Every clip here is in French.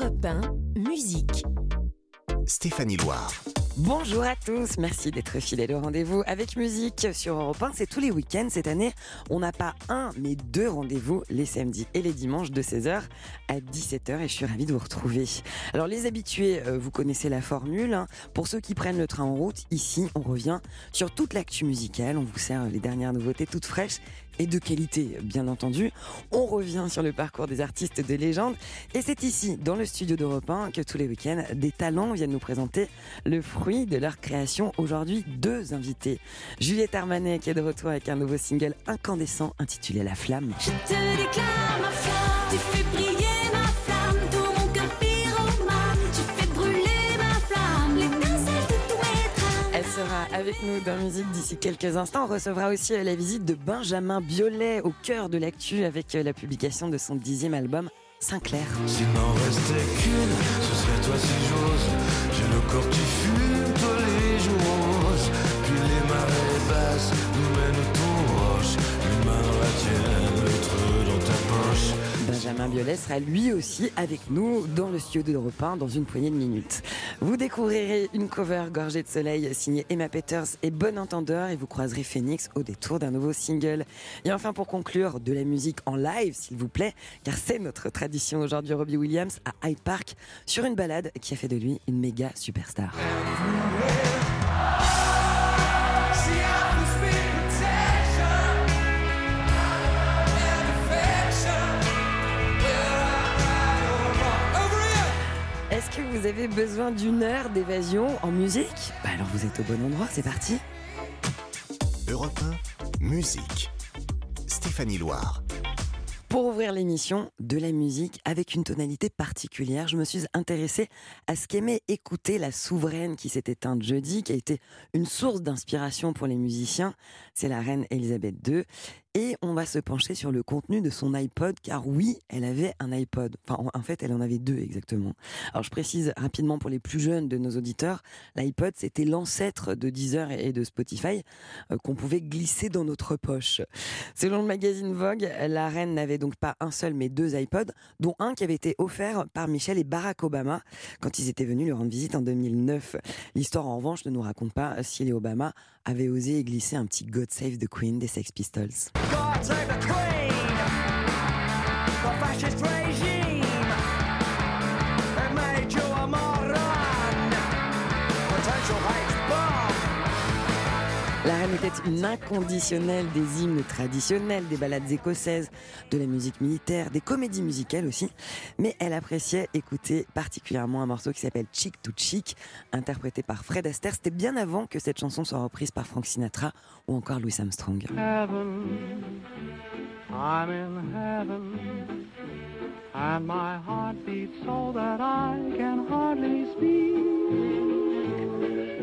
Europe 1, musique. Stéphanie Loire. Bonjour à tous, merci d'être fidèles au rendez-vous avec musique sur Europe 1. C'est tous les week-ends cette année. On n'a pas un, mais deux rendez-vous les samedis et les dimanches de 16h à 17h et je suis ravie de vous retrouver. Alors les habitués, euh, vous connaissez la formule. hein. Pour ceux qui prennent le train en route, ici on revient sur toute l'actu musicale. On vous sert les dernières nouveautés toutes fraîches et de qualité, bien entendu. On revient sur le parcours des artistes de légende. Et c'est ici, dans le studio d'Europe 1, que tous les week-ends, des talents viennent nous présenter le fruit de leur création. Aujourd'hui, deux invités. Juliette Armanet, qui est de retour avec un nouveau single incandescent intitulé La Flamme. Avec nous dans Musique d'ici quelques instants. On recevra aussi euh, la visite de Benjamin Biolay au cœur de l'actu avec euh, la publication de son dixième album Sinclair. S'il n'en restait qu'une, ce serait toi si j'ose. J'ai le corps qui fume, toi les jours. Puis les marées basses Benjamin Biolay sera lui aussi avec nous dans le studio d'Europe 1 dans une poignée de minutes. Vous découvrirez une cover gorgée de soleil signée Emma Peters et Bon Entendeur et vous croiserez Phoenix au détour d'un nouveau single. Et enfin pour conclure, de la musique en live s'il vous plaît, car c'est notre tradition aujourd'hui Robbie Williams à Hyde Park sur une balade qui a fait de lui une méga superstar. Que vous avez besoin d'une heure d'évasion en musique Bah alors vous êtes au bon endroit, c'est parti Europe 1, musique. Stéphanie Loire. Pour ouvrir l'émission, de la musique avec une tonalité particulière, je me suis intéressée à ce qu'aimait écouter la souveraine qui s'est éteinte jeudi, qui a été une source d'inspiration pour les musiciens. C'est la reine Elisabeth II. Et on va se pencher sur le contenu de son iPod, car oui, elle avait un iPod. Enfin, en- fait, elle en avait deux exactement. Alors, je précise rapidement pour les plus jeunes de nos auditeurs, l'iPod, c'était l'ancêtre de Deezer et de Spotify euh, qu'on pouvait glisser dans notre poche. Selon le magazine Vogue, la reine n'avait donc pas un seul mais deux iPods, dont un qui avait été offert par Michel et Barack Obama quand ils étaient venus lui rendre visite en 2009. L'histoire en revanche ne nous raconte pas si les Obama avaient osé glisser un petit God Save the Queen des Sex Pistols. God save the Queen! La reine était une inconditionnelle des hymnes traditionnels, des ballades écossaises, de la musique militaire, des comédies musicales aussi. Mais elle appréciait écouter particulièrement un morceau qui s'appelle Chick to Chick, interprété par Fred Astaire. C'était bien avant que cette chanson soit reprise par Frank Sinatra ou encore Louis Armstrong.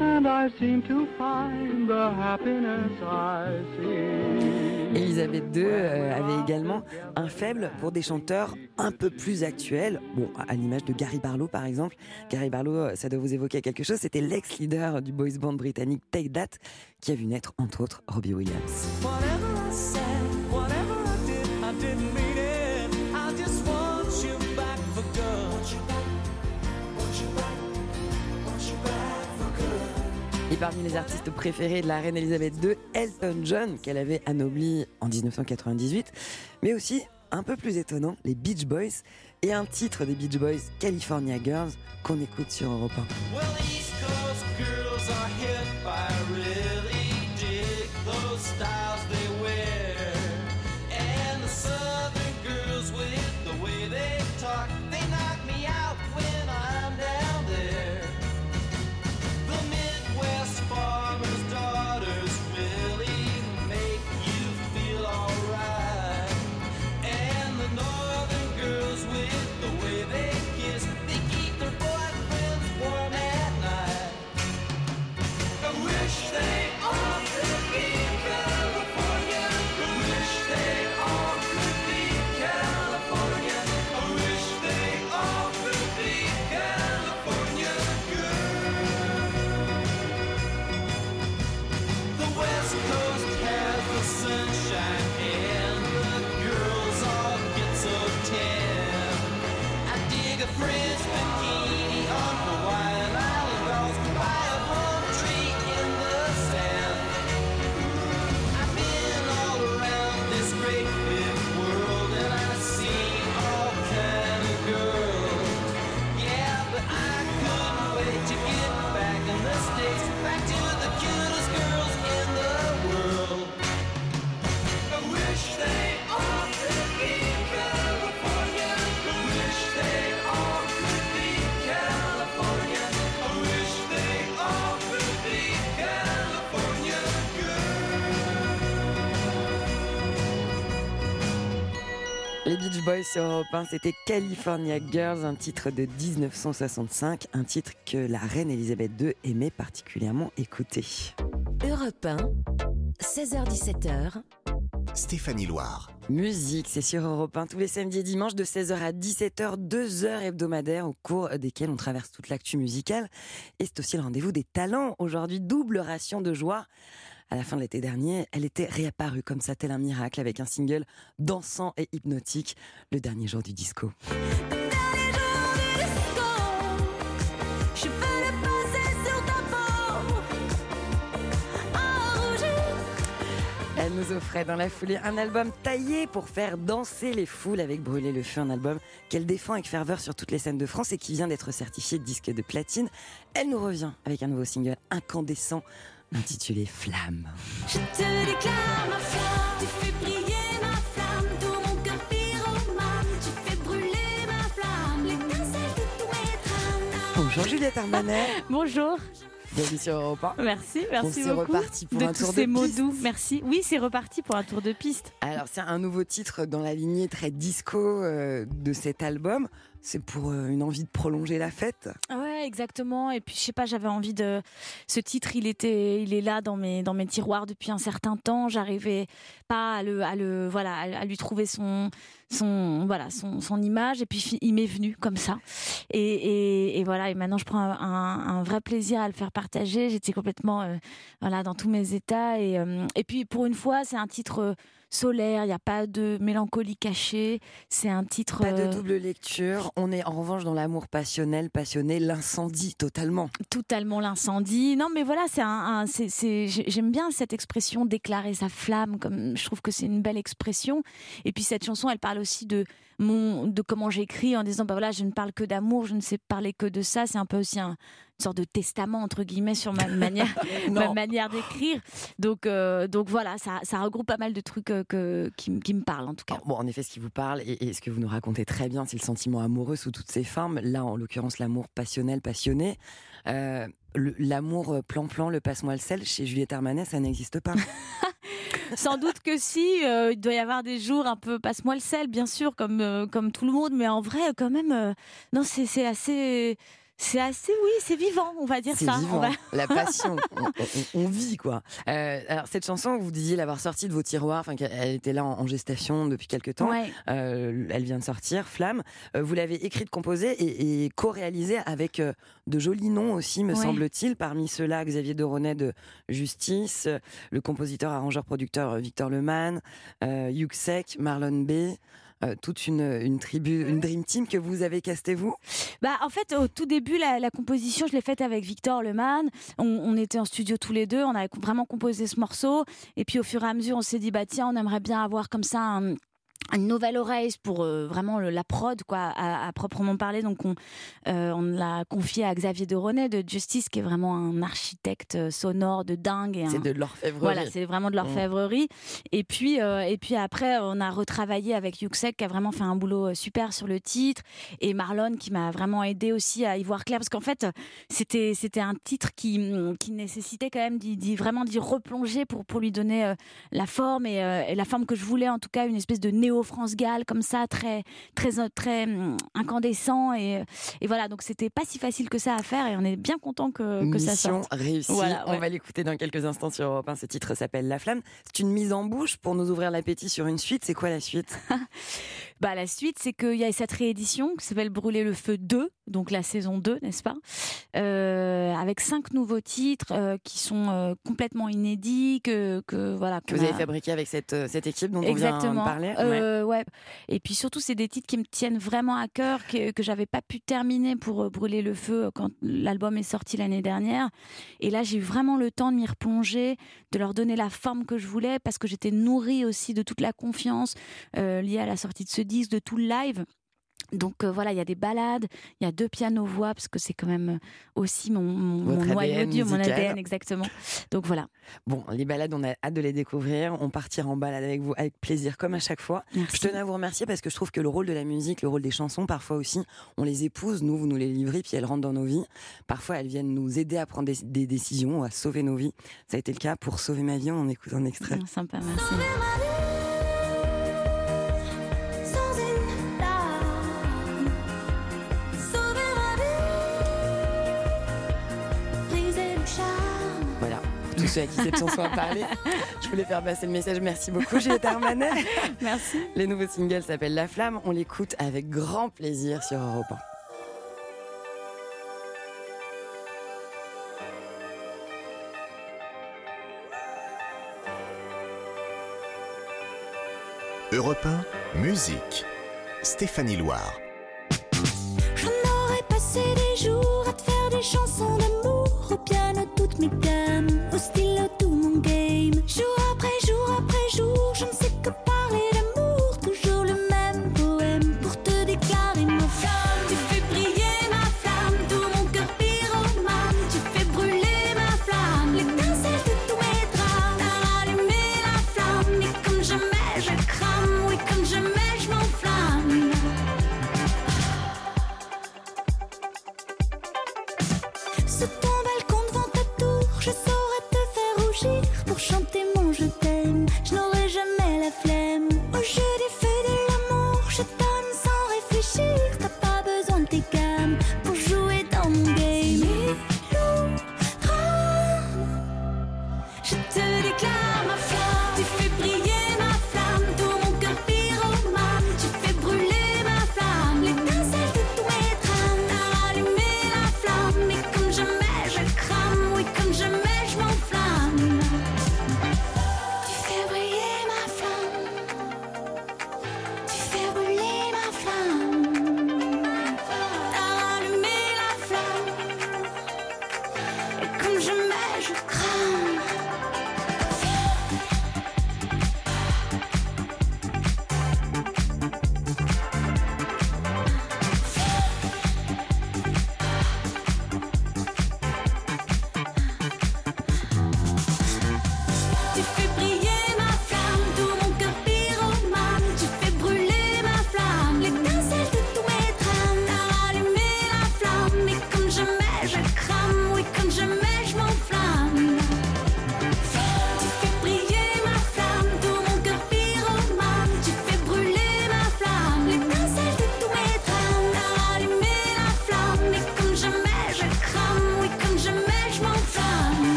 And I seem to find the happiness I seek. Elisabeth II euh, avait également un faible pour des chanteurs un peu plus actuels, bon, à l'image de Gary Barlow par exemple. Gary Barlow, euh, ça doit vous évoquer quelque chose, c'était l'ex-leader du boys band britannique Take That, qui a vu naître entre autres Robbie Williams. Whatever I said, whatever I did, I didn't mean parmi les artistes préférés de la reine Elisabeth II, Elton John, qu'elle avait anobli en 1998, mais aussi, un peu plus étonnant, les Beach Boys, et un titre des Beach Boys, California Girls, qu'on écoute sur Europe 1. Boys sur Europe 1, c'était California Girls, un titre de 1965, un titre que la reine Elisabeth II aimait particulièrement écouter. Europe 1, 16h17h, Stéphanie Loire. Musique, c'est sur Europe 1 tous les samedis et dimanches de 16h à 17h, deux heures hebdomadaires au cours desquelles on traverse toute l'actu musicale. Et c'est aussi le rendez-vous des talents. Aujourd'hui, double ration de joie. À la fin de l'été dernier, elle était réapparue comme ça, tel un miracle, avec un single dansant et hypnotique, le dernier jour du disco. Elle nous offrait dans la foulée un album taillé pour faire danser les foules avec Brûler le feu, un album qu'elle défend avec ferveur sur toutes les scènes de France et qui vient d'être certifié disque de platine. Elle nous revient avec un nouveau single incandescent intitulé Flamme. Je te déclare ma flamme, tu fais briller ma flamme, tout mon cœur pyromane, tu fais brûler ma flamme, l'étincelle de tous mes trames. Bonjour Juliette Armanet, Bonjour, bienvenue sur Europe 1. merci, merci c'est beaucoup reparti pour de un tous tour de ces mots piste. doux. Merci. Oui, c'est reparti pour un tour de piste. Alors c'est un nouveau titre dans la lignée très disco euh, de cet album. C'est pour euh, une envie de prolonger la fête. Ouais, exactement. Et puis je sais pas, j'avais envie de ce titre, il était, il est là dans mes dans mes tiroirs depuis un certain temps. J'arrivais pas à le, à le, voilà, à, à lui trouver son son voilà son, son image. Et puis il m'est venu comme ça. Et, et, et voilà. Et maintenant je prends un, vrai plaisir à le faire partager. J'étais complètement euh, voilà dans tous mes états. Et euh, et puis pour une fois, c'est un titre euh, solaire. Il n'y a pas de mélancolie cachée. C'est un titre. Pas de double lecture. On est en revanche dans l'amour passionnel, passionné, l'incendie totalement. totalement l'incendie. Non, mais voilà, c'est un, j'aime bien cette expression déclarer sa flamme. Comme je trouve que c'est une belle expression. Et puis cette chanson, elle parle aussi de mon, de comment j'écris en disant bah voilà, je ne parle que d'amour, je ne sais parler que de ça. C'est un peu aussi un, une sorte de testament entre guillemets sur ma manière, ma manière d'écrire. Donc, euh, donc voilà, ça, ça regroupe pas mal de trucs euh, que, qui, qui me parlent en tout cas. Alors, bon, en effet, ce qui vous parle et, et ce que vous nous racontez très bien, c'est le sentiment amoureux sous toutes ses formes. Là, en l'occurrence, l'amour passionnel, passionné. Euh, l'amour plan-plan, le passe-moi le sel, chez Juliette Armanet, ça n'existe pas. Sans doute que si, euh, il doit y avoir des jours un peu passe-moi le sel, bien sûr, comme, euh, comme tout le monde, mais en vrai, quand même, euh, non, c'est c'est assez. C'est assez, oui, c'est vivant, on va dire ça. On vivant, va- la passion, on, on- on vit quoi. Euh, alors cette chanson, vous disiez l'avoir sortie de vos tiroirs, enfin qu'elle était là en, en gestation depuis quelques temps. Ouais. Euh, elle vient de sortir, Flamme. Euh, vous l'avez écrite, composée et, et co-réalisée avec de jolis noms aussi, me Ouais. semble-t-il. Parmi ceux-là, Xavier Deronet de Justice, le compositeur, arrangeur, producteur Victor Lemann, euh, Yuxek, Marlon B. euh, toute une, tribu, une dream team que vous avez casté vous? Bah, en fait, au tout début, la, composition, je l'ai faite avec Victor Lemann. On, on était en studio tous les deux, on avait vraiment composé ce morceau. Et puis, au fur et à mesure, on s'est dit, bah tiens, on aimerait bien avoir comme ça un- une nouvelle oreille pour euh, vraiment le- la prod quoi à, à proprement parler. Donc on euh, on l'a confié à Xavier de Ronet de Justice qui est vraiment un architecte euh, sonore de dingue C'est un- de l'orfèvrerie. voilà, c'est vraiment de l'orfèvrerie. Et puis, euh, et puis après, on a retravaillé avec Yuxek qui a vraiment fait un boulot super sur le titre, et Marlon qui m'a vraiment aidé aussi à y voir clair, parce qu'en fait, c'était c'était un titre qui mm, qui nécessitait quand même d'y, vraiment d'y replonger pour pour lui donner la forme et, et la forme que je voulais, en tout cas une espèce de néo France Gall comme ça, très très euh, très mm, incandescent et et voilà. Donc c'était pas si facile que ça à faire, et on est bien content que que ça sorte. réussie. Voilà, On va l'écouter dans quelques instants sur Europe 1. Ce titre s'appelle La Flamme. C'est une mise en bouche pour nous ouvrir l'appétit sur une suite. C'est quoi la suite? Bah, la suite, c'est qu'il y a cette réédition qui s'appelle Brûler le feu 2, donc la saison 2, n'est-ce pas Euh, Avec cinq nouveaux titres euh, qui sont euh, complètement inédits, que, que voilà. que vous avez fabriqué avec cette, cette équipe dont on vient Exactement. de parler Ouais. Ouais. Et puis surtout, c'est des titres qui me tiennent vraiment à cœur, que, que j'avais pas pu terminer pour brûler le feu quand l'album est sorti l'année dernière. Et là, j'ai eu vraiment le temps de m'y replonger, de leur donner la forme que je voulais, parce que j'étais nourrie aussi de toute la confiance liée à la sortie de ce disque, de tout le live. Donc euh, voilà, il y a des balades, il y a deux pianos-voix, parce que c'est quand même euh, aussi mon, mon, mon noyau ADN dur, mon. ADN, exactement. Donc voilà. Bon, les balades, on a hâte de les découvrir. On partira en balade avec vous avec plaisir, comme à chaque fois. Merci. Je tenais à vous remercier parce que je trouve que le rôle de la musique, le rôle des chansons, parfois aussi, on les épouse, nous, vous nous les livrez, puis elles rentrent dans nos vies. Parfois, elles viennent nous aider à prendre des, des décisions, à sauver nos vies. Ça a été le cas pour Sauver ma vie. On écoute un extrait. Ah, Sympa, merci. Ceux à qui cette chanson a parlé. Je voulais faire passer le message. Merci beaucoup, Juliette Armanet. Merci. Les nouveaux singles s'appellent La Flamme. On l'écoute avec grand plaisir sur Europe 1. Europe 1, musique. Stéphanie Loire.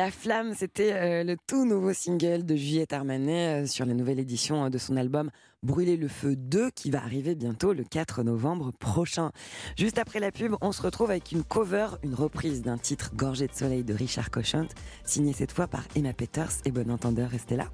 La Flamme, c'était euh, le tout nouveau single de Juliette Armanet euh, sur la nouvelle édition euh, de son album Brûler le feu 2 qui va arriver bientôt le 4 novembre prochain. Juste après la pub, on se retrouve avec une cover, une reprise d'un titre Gorgé de soleil de Richard Cochant, signé cette fois par Emma Peters et bon entendeur, restez là.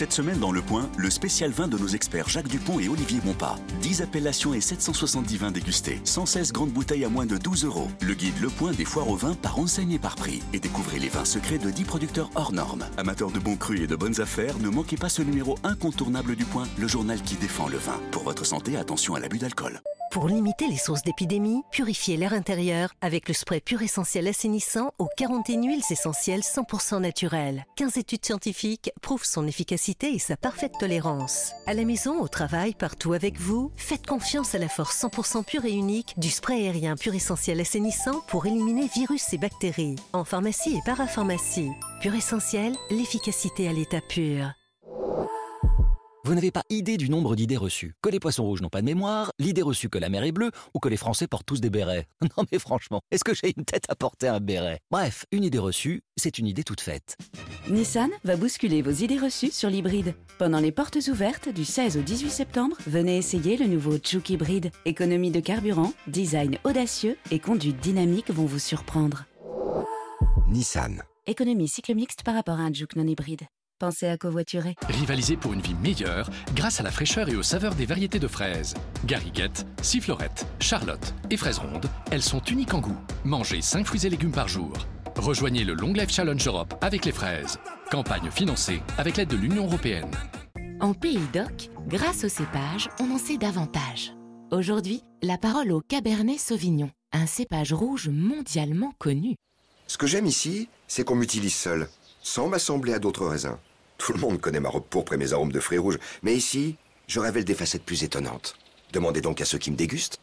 Cette semaine dans Le Point, le spécial vin de nos experts Jacques Dupont et Olivier Bompard. 10 appellations et 770 vins dégustés. 116 grandes bouteilles à moins de 12 euros. Le guide Le Point des foires au vin par enseigne et par prix. Et découvrez les vins secrets de 10 producteurs hors normes. Amateurs de bons crus et de bonnes affaires, ne manquez pas ce numéro incontournable du Point, le journal qui défend le vin. Pour votre santé, attention à l'abus d'alcool. Pour limiter les sources d'épidémie, purifiez l'air intérieur avec le spray pur essentiel assainissant aux 41 huiles essentielles 100% naturelles. 15 études scientifiques prouvent son efficacité et sa parfaite tolérance. À la maison, au travail, partout avec vous, faites confiance à la force 100% pure et unique du spray aérien pur essentiel assainissant pour éliminer virus et bactéries. En pharmacie et parapharmacie. Pur essentiel, l'efficacité à l'état pur. Vous n'avez pas idée du nombre d'idées reçues. Que les poissons rouges n'ont pas de mémoire, l'idée reçue que la mer est bleue, ou que les Français portent tous des bérets. Non mais franchement, est-ce que j'ai une tête à porter un béret? Bref, une idée reçue, c'est une idée toute faite. Nissan va bousculer vos idées reçues sur l'hybride. Pendant les portes ouvertes du 16 au 18 septembre, venez essayer le nouveau Juke hybride. Économie de carburant, design audacieux et conduite dynamique vont vous surprendre. Nissan. Économie cycle mixte par rapport à un Juke non hybride. Pensez à covoiturer. Rivaliser pour une vie meilleure grâce à la fraîcheur et aux saveurs des variétés de fraises. Gariguette, Sifflorette, Charlotte et fraises rondes, elles sont uniques en goût. Mangez 5 fruits et légumes par jour. Rejoignez le Long Life Challenge Europe avec les fraises. Campagne financée avec l'aide de l'Union européenne. En Pays d'Oc, grâce au cépage, on en sait davantage. Aujourd'hui, la parole au Cabernet Sauvignon, un cépage rouge mondialement connu. Ce que j'aime ici, c'est qu'on m'utilise seul, sans m'assembler à d'autres raisins. Tout le monde connaît ma robe pourpre et mes arômes de fruits rouges, mais ici, je révèle des facettes plus étonnantes. Demandez donc à ceux qui me dégustent.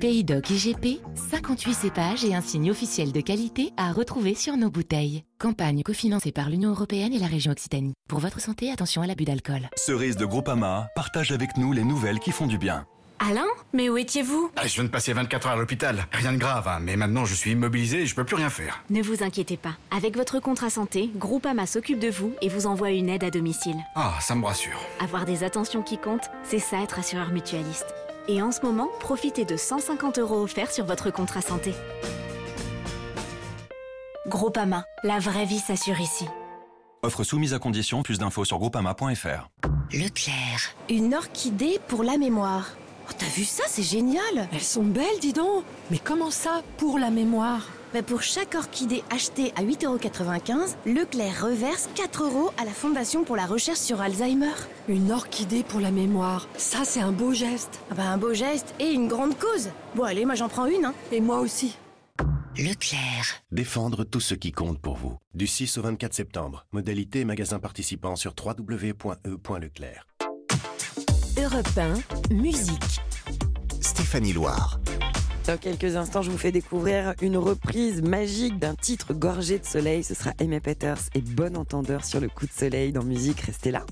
Pays Doc IGP, 58 cépages et un signe officiel de qualité à retrouver sur nos bouteilles. Campagne cofinancée par l'Union Européenne et la région Occitanie. Pour votre santé, attention à l'abus d'alcool. Cerise de Groupama partage avec nous les nouvelles qui font du bien. Alain Mais où étiez-vous? Ah, Je viens de passer 24 heures à l'hôpital. Rien de grave, hein, mais maintenant je suis immobilisé et je peux plus rien faire. Ne vous inquiétez pas. Avec votre contrat santé, Groupama s'occupe de vous et vous envoie une aide à domicile. Ah, ça me rassure. Avoir des attentions qui comptent, c'est ça être assureur mutualiste. Et en ce moment, profitez de 150 euros offerts sur votre contrat santé. Groupama, la vraie vie s'assure ici. Offre soumise à condition, plus d'infos sur groupama.fr. Leclerc. Une orchidée pour la mémoire. Oh, T'as vu ça C'est génial Elles sont belles, dis donc Mais comment ça, pour la mémoire? Bah, Pour chaque orchidée achetée à 8,95€, Leclerc reverse 4 euros à la Fondation pour la recherche sur Alzheimer. Une orchidée pour la mémoire. Ça, c'est un beau geste. Ah bah, un beau geste et une grande cause. Bon, allez, moi j'en prends une. Hein. Et moi aussi. Leclerc. Défendre tout ce qui compte pour vous. Du 6 au 24 septembre. Modalité et magasin participants sur www.e.leclerc. Europe 1, musique. Stéphanie Loire. Dans quelques instants, je vous fais découvrir une reprise magique d'un titre gorgé de soleil. Ce sera Aimé Peters et Bon Entendeur sur le coup de soleil dans musique. Restez là.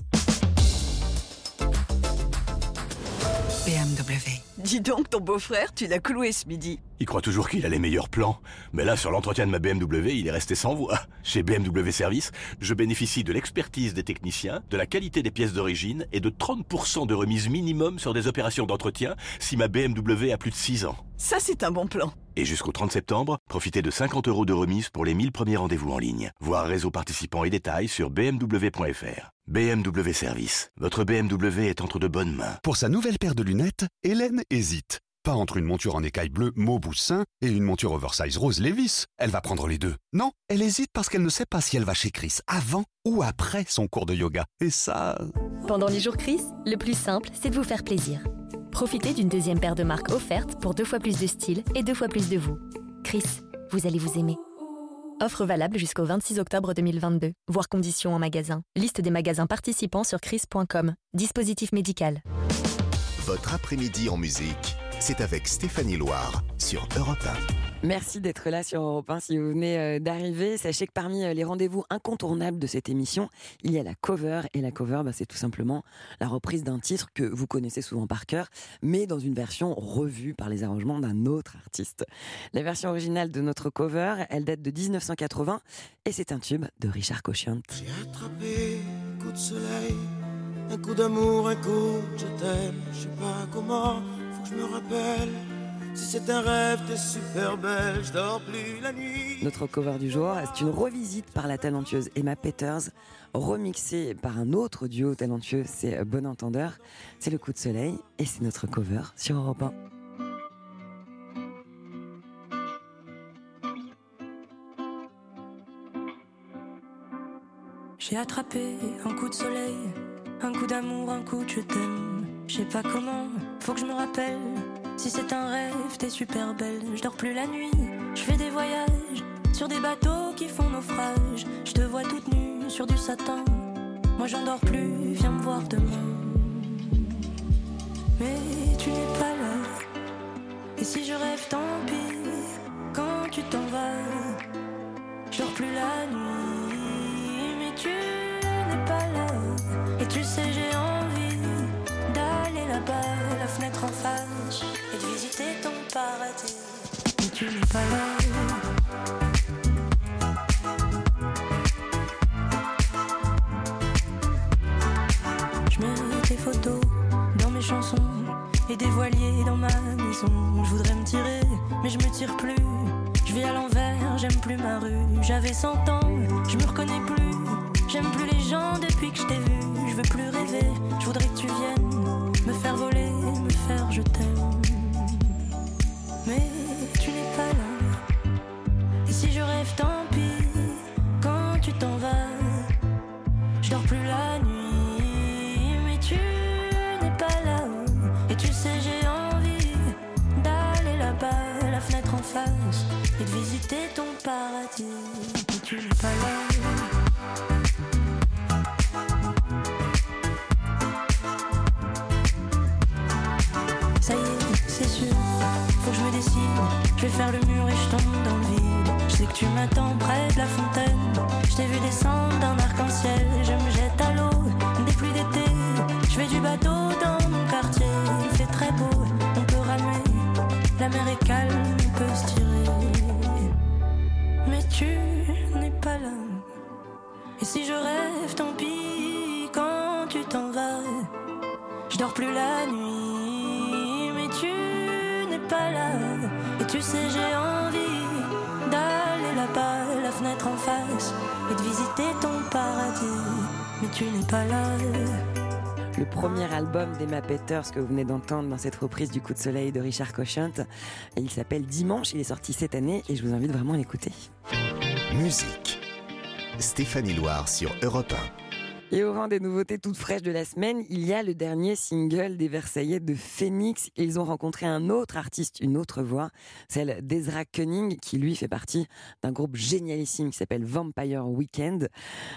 BMW. Dis donc, ton beau-frère, tu l'as cloué ce midi. Il croit toujours qu'il a les meilleurs plans. Mais là, sur l'entretien de ma BMW, il est resté sans voix. Chez BMW Service, je bénéficie de l'expertise des techniciens, de la qualité des pièces d'origine et de 30% de remise minimum sur des opérations d'entretien si ma BMW a plus de 6 ans. Ça, c'est un bon plan. Et jusqu'au 30 septembre, profitez de 50 euros de remise pour les 1000 premiers rendez-vous en ligne. Voir réseau participants et détails sur bmw.fr. BMW Service. Votre BMW est entre de bonnes mains. Pour sa nouvelle paire de lunettes, Hélène hésite. Pas entre une monture en écaille bleue Mauboussin et une monture oversize rose Levis. Elle va prendre les deux. Non, elle hésite parce qu'elle ne sait pas si elle va chez Chris avant ou après son cours de yoga. Et ça... Pendant les jours Chris, le plus simple, c'est de vous faire plaisir. Profitez d'une deuxième paire de marques offerte pour deux fois plus de style et deux fois plus de vous. Chris, vous allez vous aimer. Offre valable jusqu'au 26 octobre 2022. Voir conditions en magasin. Liste des magasins participants sur chris.com. Dispositif médical. Votre après-midi en musique, c'est avec Stéphanie Loire sur Europe Merci d'être là sur Europe 1 si vous venez euh, d'arriver. Sachez que parmi euh, les rendez-vous incontournables de cette émission, il y a la cover. Et la cover, bah, c'est tout simplement la reprise d'un titre que vous connaissez souvent par cœur, mais dans une version revue par les arrangements d'un autre artiste. La version originale de notre cover, elle date de 1980 et c'est un tube de Richard Cochiant. attrapé un coup de soleil, un coup d'amour, un coup de je. Je sais pas comment, faut que je me rappelle. Si c'est un rêve, t'es super belle, je dors plus la nuit. Notre cover du jour, c'est une revisite par la talentueuse Emma Peters, remixée par un autre duo talentueux, c'est Bon Entendeur. C'est le coup de soleil et c'est notre cover sur Europe 1. J'ai attrapé un coup de soleil, un coup d'amour, un coup de je t'aime. Je sais pas comment, faut que je me rappelle. Si c'est un rêve, t'es super belle. Je dors plus la nuit, je fais des voyages sur des bateaux qui font naufrage. Je te vois toute nue sur du satin. Moi j'en dors plus, viens me voir demain. Mais tu n'es pas là. Et si je rêve, tant pis. Quand tu t'en vas, je dors plus la nuit. Et de visiter ton paradis. Mais tu n'es pas là. Je mets tes photos dans mes chansons et des voiliers dans ma maison. Je voudrais me tirer, mais je me tire plus. Je vis à l'envers, j'aime plus ma rue. J'avais 100 ans, je me reconnais plus. J'aime plus les gens depuis que je t'ai vu. Je veux plus rêver, je voudrais que tu viennes me faire voler, je t'aime. Mais tu n'es pas là. Et si je rêve, tant pis. Quand tu t'en vas, je dors plus la nuit. Mais tu n'es pas là. Et tu sais, j'ai envie d'aller là-bas, la fenêtre en face, et de visiter ton paradis. Mais tu n'es pas là. Je vais faire le mur et je tombe dans le vide. Je sais que tu m'attends près de la fontaine. Je t'ai vu descendre d'un arc-en-ciel. Je me jette à l'eau des pluies d'été. Je fais du bateau dans mon quartier. Il fait très beau, on peut ramer. La mer est calme, on peut se tirer. Mais tu n'es pas là. Et si je rêve, tant pis quand tu t'en vas. Je dors plus la nuit, sais, j'ai envie d'aller là-bas, la fenêtre en face, et de visiter ton paradis. Mais tu n'es pas là. Le premier album d'Emma Peters que vous venez d'entendre dans cette reprise du Coup de Soleil de Richard Cochant, il s'appelle Dimanche, il est sorti cette année et je vous invite vraiment à l'écouter. Musique. Stéphanie Loire sur Europe 1. Et au rang des nouveautés toutes fraîches de la semaine, il y a le dernier single des Versaillais de Phoenix. Ils ont rencontré un autre artiste, une autre voix, celle d'Ezra Cunning, qui lui fait partie d'un groupe génialissime qui s'appelle Vampire Weekend.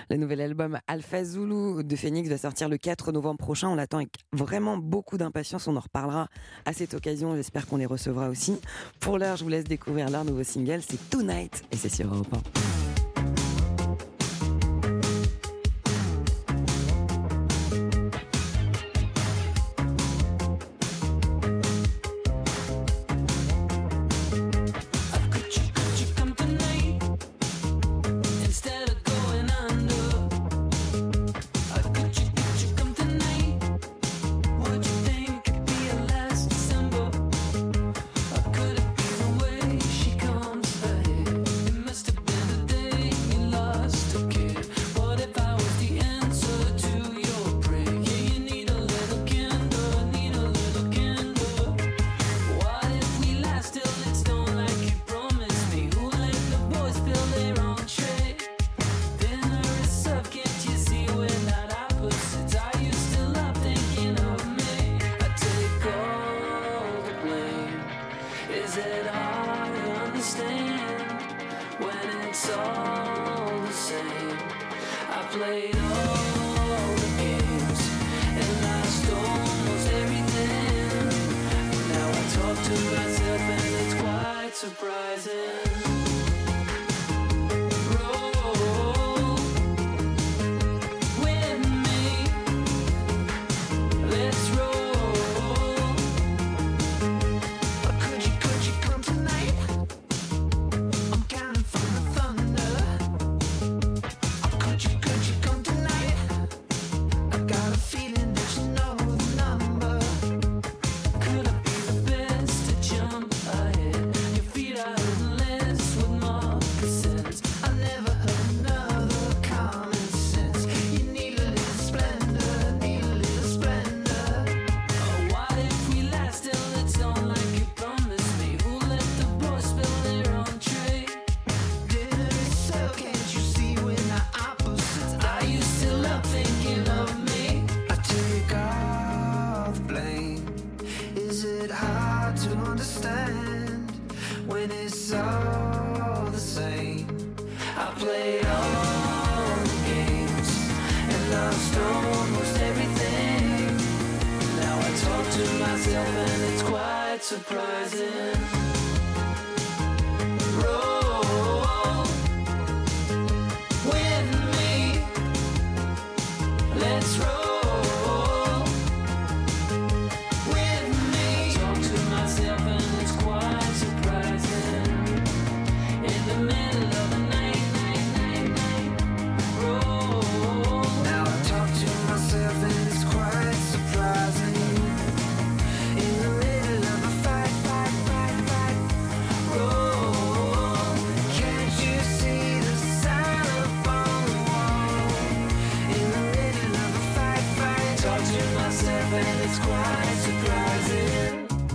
Le nouvel album Alpha Zulu de Phoenix va sortir le 4 novembre prochain. On l'attend avec vraiment beaucoup d'impatience. On en reparlera à cette occasion. J'espère qu'on les recevra aussi. Pour l'heure, je vous laisse découvrir leur nouveau single. C'est Tonight et c'est sur Europe 1.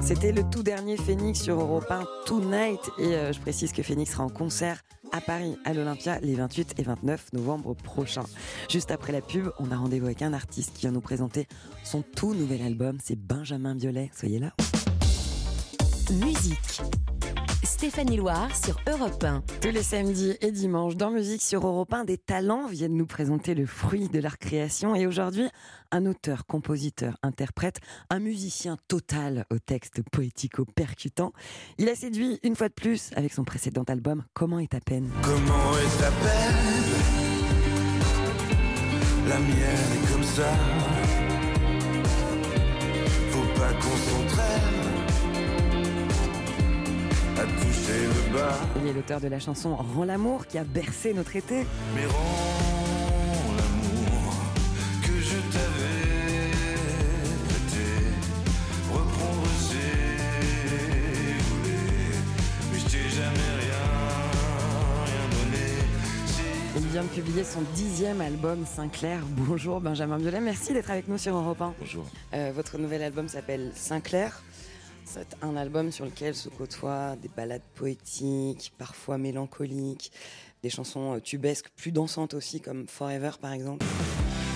C'était le tout dernier Phoenix sur Europe 1 Tonight et euh, je précise que Phoenix sera en concert à Paris à l'Olympia les 28 et 29 novembre prochains. Juste après la pub, on a rendez-vous avec un artiste qui vient nous présenter son tout nouvel album, c'est Benjamin Biolay. Soyez là. Musique Stéphanie Loire sur Europe 1. Tous les samedis et dimanches, dans Musique sur Europe 1, des talents viennent nous présenter le fruit de leur création. Et aujourd'hui, un auteur, compositeur, interprète, un musicien total au texte poético-percutant. Il a séduit une fois de plus avec son précédent album Comment est ta peine? Comment est ta peine? La mienne est comme ça. Faut pas qu'on s'entraîne à toucher le bas. Il est l'auteur de la chanson Rends l'amour qui a bercé notre été. Mais rends l'amour que je t'avais prêté. Reprendre ses volets. Mais je t'ai jamais rien, rien donné. Il vient de publier son dixième album Sinclair. Bonjour Benjamin Biolay, merci d'être avec nous sur Europe 1. Bonjour. Euh, votre nouvel album s'appelle Sinclair. C'est un album sur lequel se côtoient des ballades poétiques, parfois mélancoliques, des chansons euh, tubesques plus dansantes aussi, comme Forever par exemple.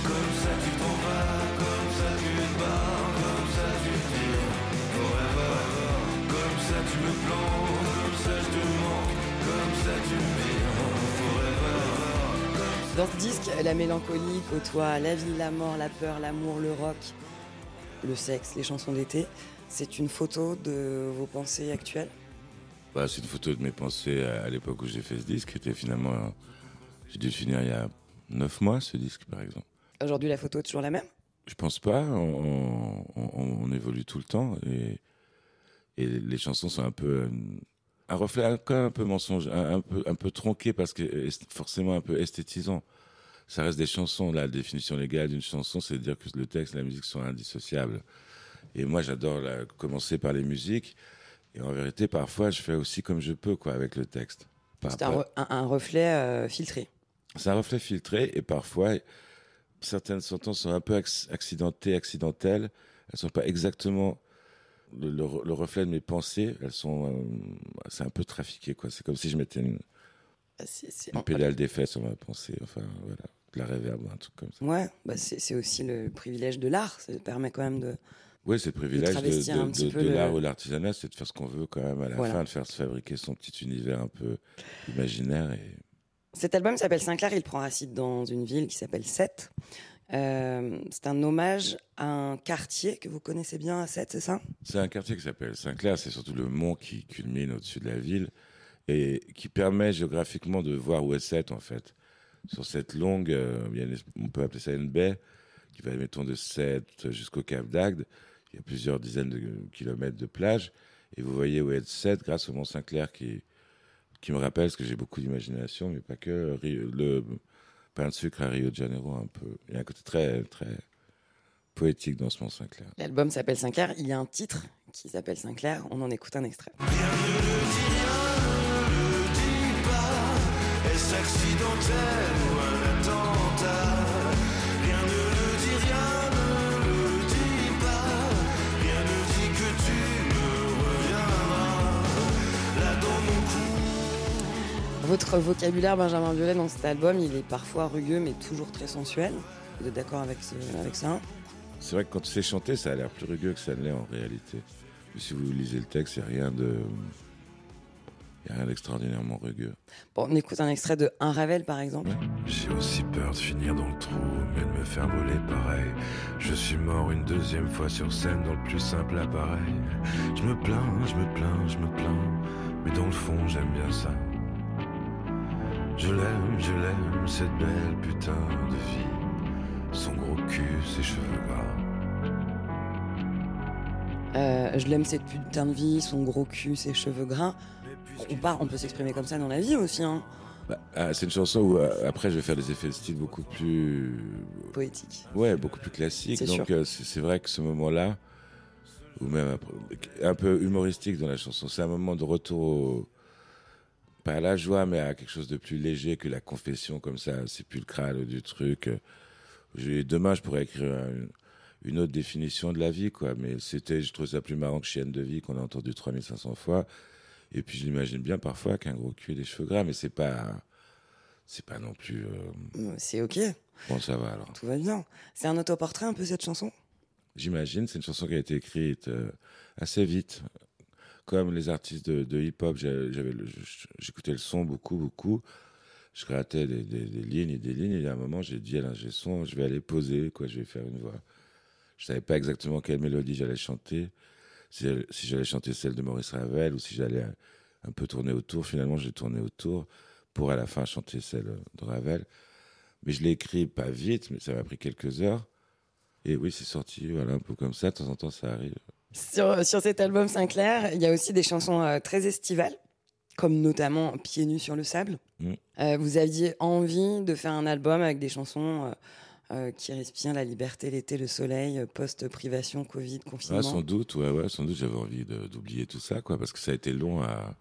Comme ça tu t'en vas, comme ça tu te barres, comme ça tu te tires. Forever, comme ça tu me plantes, comme ça je te manque, comme ça tu me vires. Forever. Dans ce disque, la mélancolie côtoie la vie, la mort, la peur, l'amour, le rock, le sexe, les chansons d'été. C'est une photo de vos pensées actuelles? Bah, c'est une photo de mes pensées à, l'époque où j'ai fait ce disque, qui était finalement. J'ai dû le finir il y a 9 mois, ce disque, par exemple. Aujourd'hui, la photo est toujours la même? Je pense pas, on, on- on- évolue tout le temps et, et les chansons sont un peu. euh, un reflet encore un peu mensonge, un, un peu, un peu tronqué parce que euh, forcément un peu esthétisant. Ça reste des chansons. La définition légale d'une chanson, c'est de dire que le texte et la musique sont indissociables. Et moi, j'adore commencer par les musiques. Et en vérité, parfois, je fais aussi comme je peux, quoi, avec le texte. C'est un, rapport- re- un- un reflet euh, filtré. c'est un reflet filtré et parfois certaines sentences sont un peu acc- accidentées, accidentelles. Elles sont pas exactement le, le re- le reflet de mes pensées. Elles sont, euh, c'est un peu trafiqué quoi. C'est comme si je mettais une, Bah, c'est- une pédale d'effet sur ma pensée. Enfin voilà, de la réverb ou un truc comme ça. Ouais, bah c'est aussi le privilège de l'art. Ça permet quand même de. Oui, c'est le privilège de, de- de- de le- l'art ou l'artisanat, c'est de faire ce qu'on veut quand même à la Voilà. fin, de faire se fabriquer son petit univers un peu imaginaire et Cet album s'appelle Sinclair. Il prend racine dans une ville qui s'appelle Sète. Euh, c'est un hommage à un quartier que vous connaissez bien à Sète, c'est ça? C'est un quartier qui s'appelle Saint-Clair, c'est surtout le mont qui culmine au-dessus de la ville et qui permet géographiquement de voir où est Sète en fait. Sur cette longue, euh, on peut appeler ça une baie, qui va, mettons, de Sète jusqu'au Cap d'Agde. Il y a plusieurs dizaines de kilomètres de plage et vous voyez où est Sète grâce au mont Saint-Clair qui, qui me rappelle, parce que j'ai beaucoup d'imagination, mais pas que, le pain de sucre à Rio de Janeiro un peu. Il y a un côté très, très poétique dans ce mont Saint-Clair. L'album s'appelle Sinclair. Il y a un titre qui s'appelle Sinclair. On en écoute un extrait. Est-ce accidentel ou un attentat? Votre vocabulaire, Benjamin Biolay, dans cet album, il est parfois rugueux, mais toujours très sensuel. Vous êtes d'accord avec, ce- avec ça? C'est vrai que quand c'est chanté, ça a l'air plus rugueux que ça ne l'est en réalité. Mais si vous lisez le texte, il n'y a rien de. Il y a rien d'extraordinairement rugueux. Bon, on écoute un extrait de Un Ravel, par exemple. J'ai aussi peur de finir dans le trou, mais de me faire brûler pareil. Je suis mort une deuxième fois sur scène dans le plus simple appareil. Je me plains, je me plains, je me plains, mais dans le fond j'aime bien ça. Je l'aime, je l'aime, cette belle putain de vie. Son gros cul, ses cheveux gras. Euh, je l'aime cette putain de vie, son gros cul, ses cheveux gras. On, part, on peut s'exprimer comme ça dans la vie aussi, hein. Bah, ah, c'est une chanson où euh, après je vais faire des effets de style beaucoup plus. Poétique. Ouais, beaucoup plus classiques. C'est Donc sûr. euh, c'est c'est vrai que ce moment-là, ou même un peu humoristique dans la chanson, c'est un moment de retour au- pas à la joie, mais à quelque chose de plus léger que la confession comme ça, sépulcrale du truc. J'ai- Demain, je pourrais écrire un- une autre définition de la vie, quoi. Mais c'était, je trouve ça plus marrant que Chienne de vie qu'on a entendu 3500 fois. Et puis, je l'imagine bien parfois qu'un gros cul et des cheveux gras, mais c'est pas, c'est pas non plus. euh, C'est ok, Bon, ça va alors. tout va bien. C'est un autoportrait un peu cette chanson? J'imagine, c'est une chanson qui a été écrite euh, assez vite, comme les artistes de, hip-hop, j'écoutais le son beaucoup, beaucoup. Je grattais des, lignes et des lignes. Et à un moment, j'ai dit à l'ingé son, je vais aller poser, quoi, je vais faire une voix. Je savais pas exactement quelle mélodie j'allais chanter, si j'allais chanter celle de Maurice Ravel ou si j'allais un, un peu tourner autour. Finalement, j'ai tourné autour pour à la fin chanter celle de Ravel. Mais je l'ai écrit pas vite, mais ça m'a pris quelques heures. Et oui, c'est sorti, voilà, un peu comme ça. De temps en temps, ça arrive. Sur, sur cet album Sinclair, il y a aussi des chansons euh, très estivales, comme notamment Pieds nus sur le sable. Mm. Euh, vous aviez envie de faire un album avec des chansons euh, qui respirent la liberté, l'été, le soleil, post-privation, Covid, confinement. Ouais, sans doute, ouais, ouais, sans doute, j'avais envie d'oublier tout ça, quoi, parce que ça a été long à.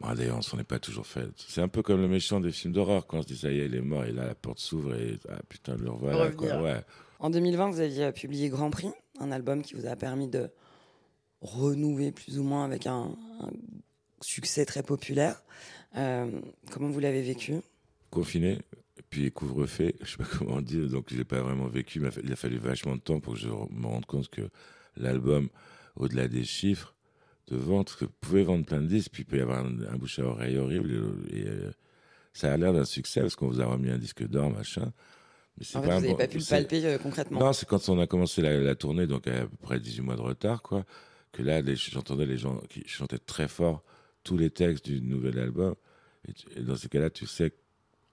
Bon, d'ailleurs, on s'en est pas toujours fait. C'est un peu comme le méchant des films d'horreur, quand on se dit ça y est, il est mort, et là, la porte s'ouvre, et ah putain, le revoilà, quoi, Revenir. ouais. En 2020, vous aviez publié Grand Prix, un album qui vous a permis de renouer plus ou moins avec un, succès très populaire. Euh, comment vous l'avez vécu? Confiné, puis couvre-feu, je sais pas comment dire, donc je l'ai pas vraiment vécu, il a fallu vachement de temps pour que je me rende compte que l'album, au-delà des chiffres de vente, que vous pouvez vendre plein de disques, puis il peut y avoir un, un bouche à oreille horrible, et, euh, ça a l'air d'un succès, parce qu'on vous a remis un disque d'or, machin. Mais En fait, vous n'avez pas pu le palper euh, concrètement. Non, c'est quand on a commencé la, la tournée, donc à peu près 18 mois de retard, quoi, que là, j'entendais les gens qui chantaient très fort tous les textes du nouvel album. Et, tu- et dans ces cas-là, tu sais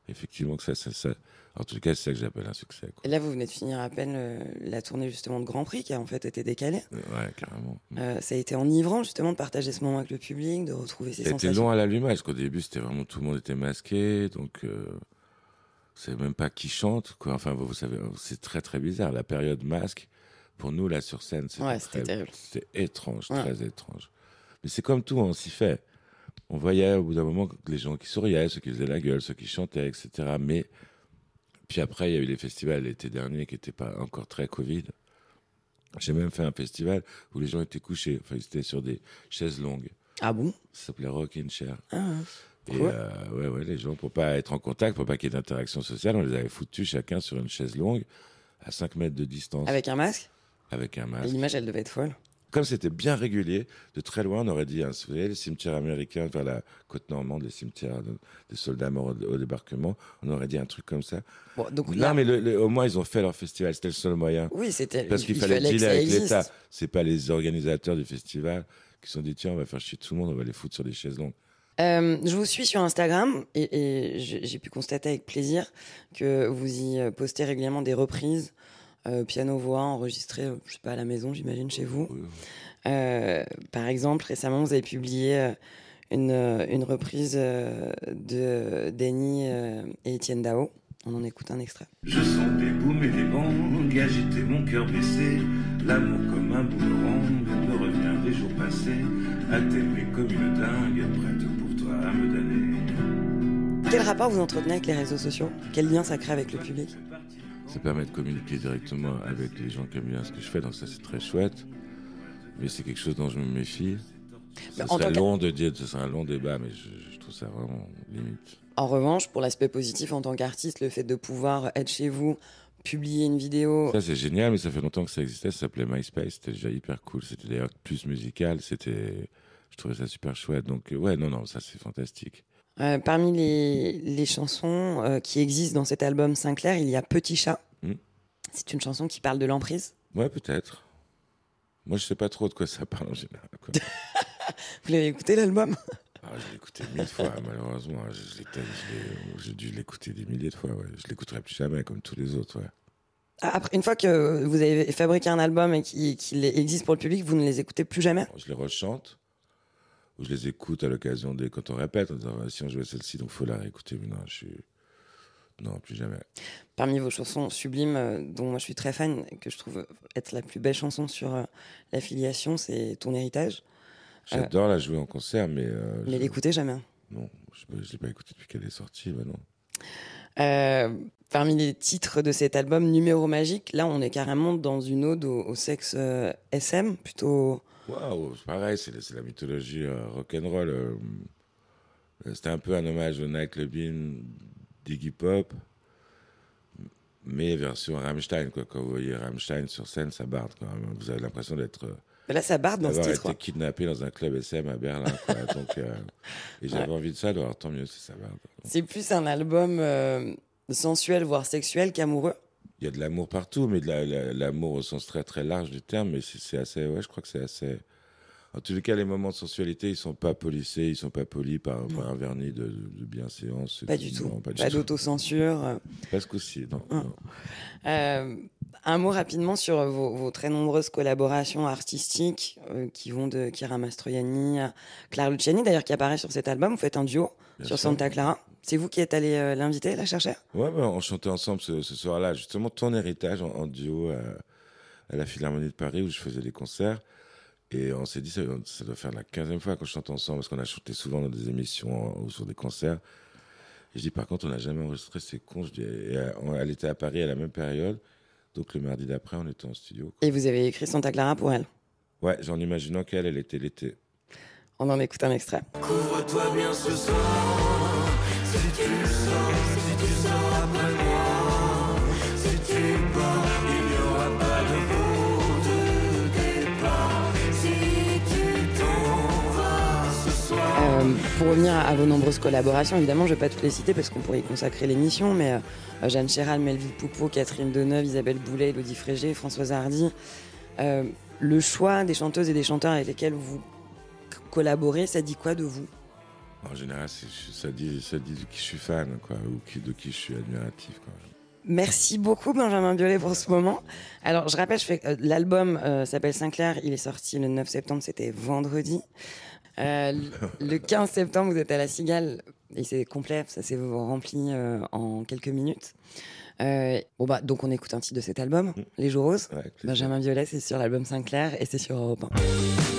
effectivement que ça, ça, ça- en tout cas, c'est ça que j'appelle un succès. Quoi. Et là, vous venez de finir à peine euh, la tournée justement de Grand Prix qui a en fait été décalée. Ouais, carrément. Euh, ça a été enivrant justement de partager ce moment avec le public, de retrouver été sensations. long à l'allumage, parce qu'au début, c'était vraiment tout le monde était masqué, donc euh, c'est même pas qui chante, quoi. Enfin, vous, vous savez, c'est très très bizarre. La période masque, pour nous, là, sur scène, c'était Ouais, très- étrange, Ouais. très étrange. Mais c'est comme tout, on s'y fait. On voyait au bout d'un moment les gens qui souriaient, ceux qui faisaient la gueule, ceux qui chantaient, etc. Mais puis après, il y a eu les festivals l'été dernier qui n'étaient pas encore très Covid. J'ai même fait un festival où les gens étaient couchés. Enfin, ils étaient sur des chaises longues. Ah bon? Ça s'appelait Rockin' Chair. Ah, Et euh, ouais, ouais, les gens, pour pas être en contact, pour pas qu'il y ait d'interaction sociale, on les avait foutus chacun sur une chaise longue, à 5 mètres de distance. Avec un masque? Avec un masque. L'image, elle devait être folle. Comme c'était bien régulier, de très loin, on aurait dit, hein, vous voyez, les cimetières américains vers la côte normande, les cimetières de- des soldats morts au, au débarquement, on aurait dit un truc comme ça. Bon, donc non, là- mais le- le- au moins, ils ont fait leur festival, c'était le seul moyen. Oui, c'était- Parce il- qu'il il fallait fallait dealer avec l'État. C'est pas les organisateurs du festival qui se sont dit, tiens, on va faire chier tout le monde, on va les foutre sur des chaises longues. Euh, je vous suis sur Instagram et, et j'ai pu constater avec plaisir que vous y postez régulièrement des reprises euh, piano-voix enregistrées, euh, je sais pas, à la maison, j'imagine, chez vous. Euh, par exemple, récemment, vous avez publié une, une reprise de Danny euh, et Étienne Dao. On en écoute un extrait. Je sens des booms et des bangs agiter mon cœur blessé. L'amour comme un boomerang me revient des jours passés. Comme une dingue, prête à me donner. Quel rapport vous entretenez avec les réseaux sociaux? Quel lien ça crée avec le public? Ça permet de communiquer directement avec les gens qui aiment bien ce que je fais, donc ça c'est très chouette. Mais c'est quelque chose dont je me méfie. En serait long de dire, ce serait un long débat, mais je, je trouve ça vraiment limite. En revanche, pour l'aspect positif en tant qu'artiste, le fait de pouvoir être chez vous, publier une vidéo. Ça c'est génial, mais ça fait longtemps que ça existait. Ça s'appelait MySpace, c'était déjà hyper cool. C'était d'ailleurs plus musical. C'était, je trouvais ça super chouette. Donc euh, ouais, non, non, ça c'est fantastique. Euh, parmi les, les chansons euh, qui existent dans cet album Sinclair, il y a Petit Chat. Mm. C'est une chanson qui parle de l'emprise. Ouais, peut-être. Moi, je sais pas trop de quoi ça parle en général. quoi. Vous l'avez écouté l'album? Ah, je l'ai écouté mille fois, malheureusement. J'ai dû l'écouter des milliers de fois. Ouais. Je l'écouterai plus jamais, comme tous les autres. Ouais. Ah, Après, une fois que vous avez fabriqué un album et qu'il qu'il existe pour le public, vous ne les écoutez plus jamais? Je les rechante, ou je les écoute à l'occasion des quand on répète, en disant si on jouait celle-ci, donc faut la réécouter. Mais non, je suis. Non, plus jamais. Parmi vos chansons sublimes, euh, dont moi je suis très fan, que je trouve être la plus belle chanson sur euh, l'affiliation, c'est Ton héritage. Euh, J'adore la jouer en concert, mais. euh, mais je- l'écouter jamais. Non, je ne l'ai pas écouté depuis qu'elle est sortie. Bah non. Euh, parmi les titres de cet album, Numéro Magique, là on est carrément dans une ode au, au sexe euh, SM, plutôt. Waouh, c'est pareil, c'est la mythologie euh, rock'n'roll. euh, C'était un peu un hommage au nightclubing d'Iggy Pop, mais version Rammstein. Quoi. Quand vous voyez Rammstein sur scène, ça barde. Quand même. Vous avez l'impression d'être euh, Là, ça barde dans ce titre. été kidnappé dans un club SM à Berlin. quoi. Donc, euh, et j'avais Ouais. envie de ça, alors tant mieux si ça barde. C'est plus un album euh, sensuel, voire sexuel qu'amoureux? Il y a de l'amour partout, mais de la- la- l'amour au sens très très large du terme. Mais c'est assez, ouais, je crois que c'est assez. En tous les cas, les moments de sensualité, ils sont pas polissés, ils sont pas polis par, par un vernis de, de bienséance. Pas tout. du tout. Non, pas du Pas tout. d'autocensure. Presque aussi, non. Ah. non. Euh, un mot rapidement sur vos, vos très nombreuses collaborations artistiques euh, qui vont de Kira Mastroianni à Clara Luciani, d'ailleurs qui apparaît sur cet album. Vous faites un duo Bien sur sûr. Santa Clara. C'est vous qui êtes allé euh, l'inviter, la chercher? Ouais, ouais, on chantait ensemble ce, ce soir-là, justement, ton héritage en, en duo à la Philharmonie de Paris où je faisais des concerts. Et on s'est dit, ça, ça doit faire la 15e fois qu'on chante ensemble parce qu'on a chanté souvent dans des émissions ou sur des concerts. Et je dis, par contre, on n'a jamais enregistré, c'est con. Je dis, et, euh, elle était à Paris à la même période. Donc le mardi d'après, on était en studio. Et vous avez écrit Santa Clara pour elle? Ouais, en imaginant qu'elle, elle était l'été. On en écoute un extrait. Couvre-toi bien ce soir. Si tu sors, si tu sors pour revenir à vos nombreuses collaborations, évidemment, je ne vais pas toutes les citer parce qu'on pourrait y consacrer l'émission, mais euh, Jeanne Chéral, Melville Poupeau, Catherine Deneuve, Isabelle Boulet, Elodie Frégé, Françoise Hardy, euh, le choix des chanteuses et des chanteurs avec lesquels vous collaborez, ça dit quoi de vous? En général, ça dit, ça dit de qui je suis fan, quoi, ou de qui je suis admiratif. Quoi. Merci beaucoup Benjamin Biolay pour ce moment. Alors je rappelle, je fais, euh, l'album euh, s'appelle Sinclair, il est sorti le 9 septembre, c'était vendredi. Euh, le 15 septembre, vous êtes à la Cigale et c'est complet, ça s'est rempli euh, en quelques minutes. Bon bah donc on écoute un titre de cet album, Les Jours Roses. Benjamin Biolay, c'est sur l'album Sinclair et c'est sur Europe 1.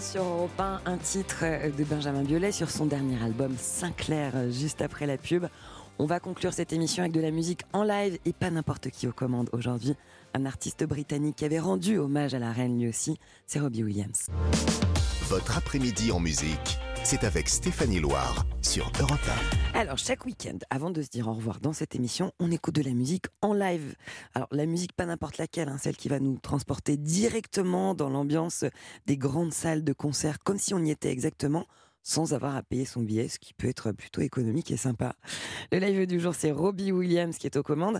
Sur Europe 1, un titre de Benjamin Biolay sur son dernier album Sinclair, juste après la pub. On va conclure cette émission avec de la musique en live et pas n'importe qui aux commandes aujourd'hui. Un artiste britannique qui avait rendu hommage à la reine lui aussi, c'est Robbie Williams. Votre après-midi en musique, c'est avec Stéphanie Loire sur Europe Alors, chaque week-end, avant de se dire au revoir dans cette émission, on écoute de la musique en live. Alors, la musique, pas n'importe laquelle, hein, celle qui va nous transporter directement dans l'ambiance des grandes salles de concert, comme si on y était exactement sans avoir à payer son billet, ce qui peut être plutôt économique et sympa. Le live du jour, c'est Robbie Williams qui est aux commandes.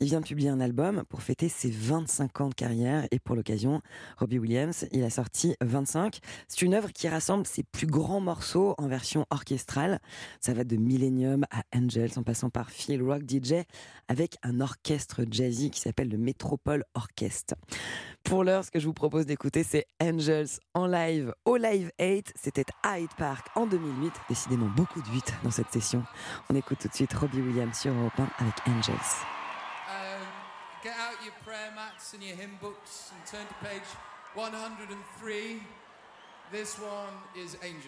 Il vient de publier un album pour fêter ses 25 ans de carrière et pour l'occasion, Robbie Williams, il a sorti 25. C'est une œuvre qui rassemble ses plus grands morceaux en version orchestrale. Ça va de Millennium à Angels en passant par Phil Rock DJ avec un orchestre jazzy qui s'appelle le Metropole Orchestre. Pour l'heure, ce que je vous propose d'écouter, c'est Angels en live au Live 8. C'était Hyde Park en 2008. Décidément beaucoup de 8 dans cette session. On écoute tout de suite Robbie Williams sur Europe 1 avec Angels. Mats and your hymn books and turn to page 103. This one is Angels.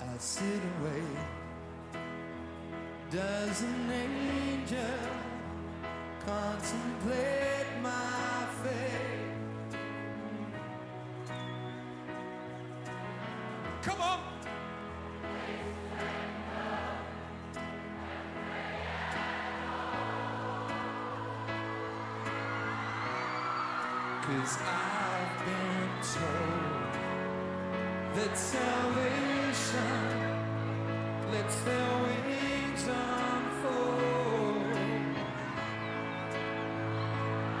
I sit away. Does an angel contemplate my fate? Come on! Cause I've been told that salvation lets their wings unfold.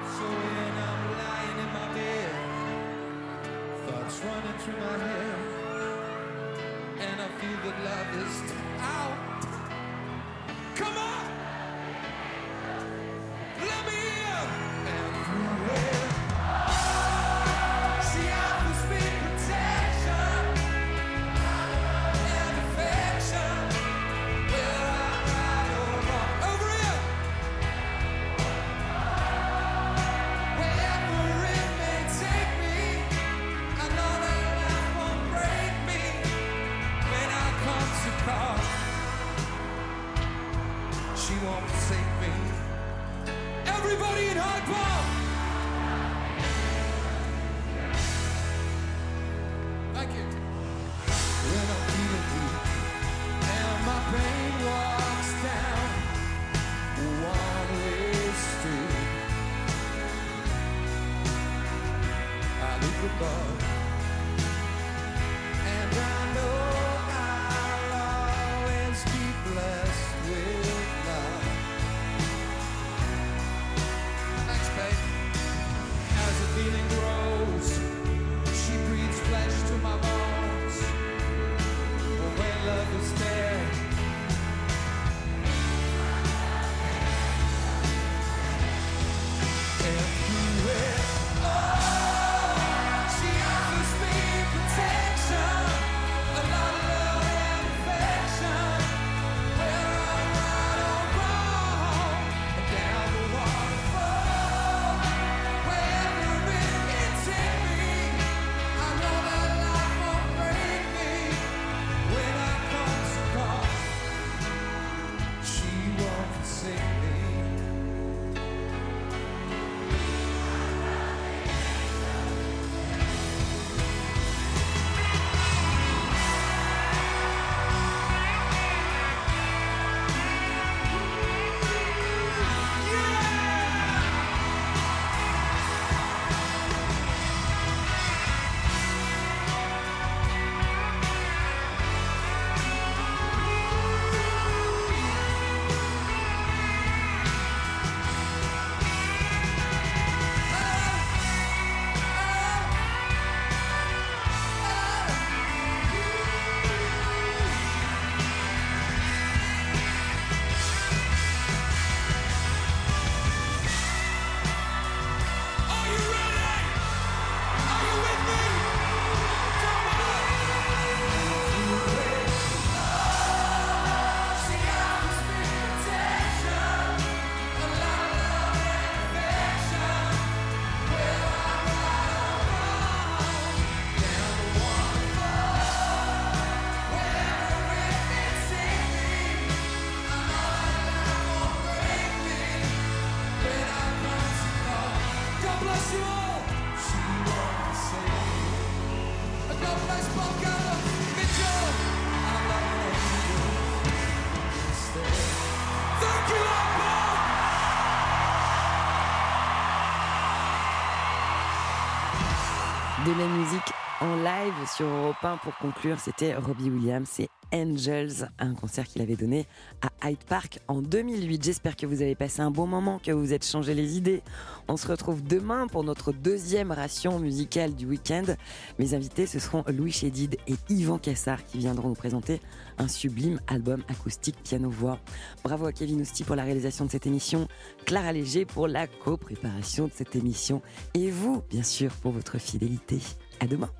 So when I'm lying in my bed, thoughts running through my head, is en live sur Europe 1 pour conclure, c'était Robbie Williams et Angels, un concert qu'il avait donné à Hyde Park en 2008. J'espère que vous avez passé un bon moment, que vous vous êtes changé les idées. On se retrouve demain pour notre deuxième ration musicale du week-end. Mes invités, ce seront Louis Chédid et Yvan Cassard qui viendront nous présenter un sublime album acoustique piano-voix. Bravo à Kevin Ousti pour la réalisation de cette émission, Clara Léger pour la co-préparation de cette émission et vous, bien sûr, pour votre fidélité. À demain.